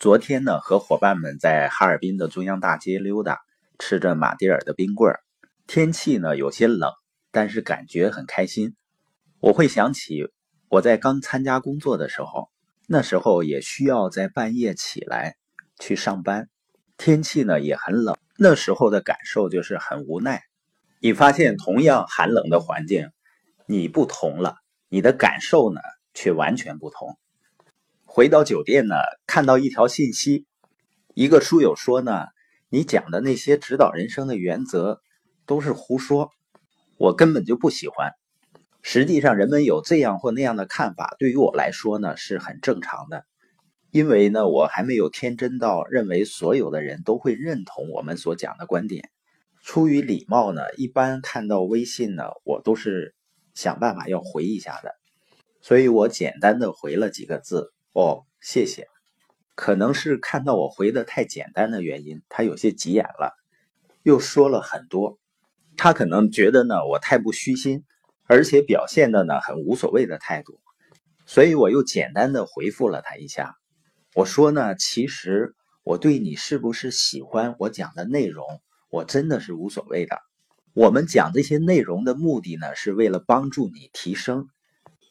昨天呢，和伙伴们在哈尔滨的中央大街溜达，吃着马迭尔的冰棍儿。天气呢有些冷，但是感觉很开心。我会想起我在刚参加工作的时候，那时候也需要在半夜起来去上班，天气呢也很冷，那时候的感受就是很无奈。你发现同样寒冷的环境，你不同了，你的感受呢却完全不同。回到酒店呢，看到一条信息，一个书友说呢，你讲的那些指导人生的原则都是胡说，我根本就不喜欢。实际上，人们有这样或那样的看法，对于我来说呢是很正常的，因为呢我还没有天真到认为所有的人都会认同我们所讲的观点。出于礼貌呢，一般看到微信呢，我都是想办法要回一下的，所以我简单的回了几个字。哦，谢谢。可能是看到我回的太简单的原因，他有些急眼了，又说了很多。他可能觉得呢我太不虚心，而且表现的呢很无所谓的态度，所以我又简单的回复了他一下。我说呢，其实我对你是不是喜欢我讲的内容，我真的是无所谓的。我们讲这些内容的目的呢，是为了帮助你提升，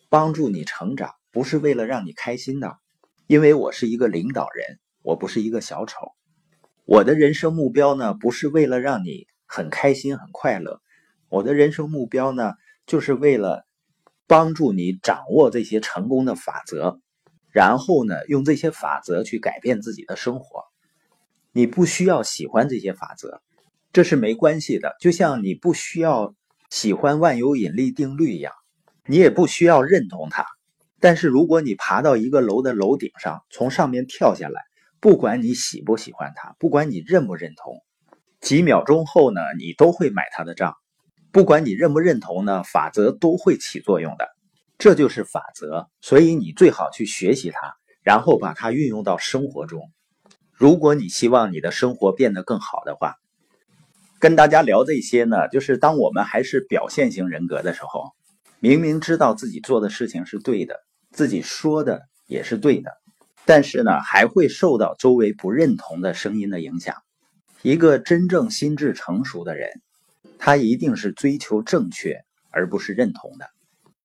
帮助你成长。不是为了让你开心的，因为我是一个领导人，我不是一个小丑。我的人生目标呢，不是为了让你很开心很快乐，我的人生目标呢，就是为了帮助你掌握这些成功的法则，然后呢，用这些法则去改变自己的生活。你不需要喜欢这些法则，这是没关系的。就像你不需要喜欢万有引力定律一样，你也不需要认同它。但是如果你爬到一个楼的楼顶上，从上面跳下来，不管你喜不喜欢它，不管你认不认同，几秒钟后呢，你都会买它的账。不管你认不认同呢，法则都会起作用的。这就是法则，所以你最好去学习它，然后把它运用到生活中。如果你希望你的生活变得更好的话，跟大家聊这些呢，就是当我们还是表现型人格的时候，明明知道自己做的事情是对的。自己说的也是对的，但是呢，还会受到周围不认同的声音的影响。一个真正心智成熟的人，他一定是追求正确，而不是认同的。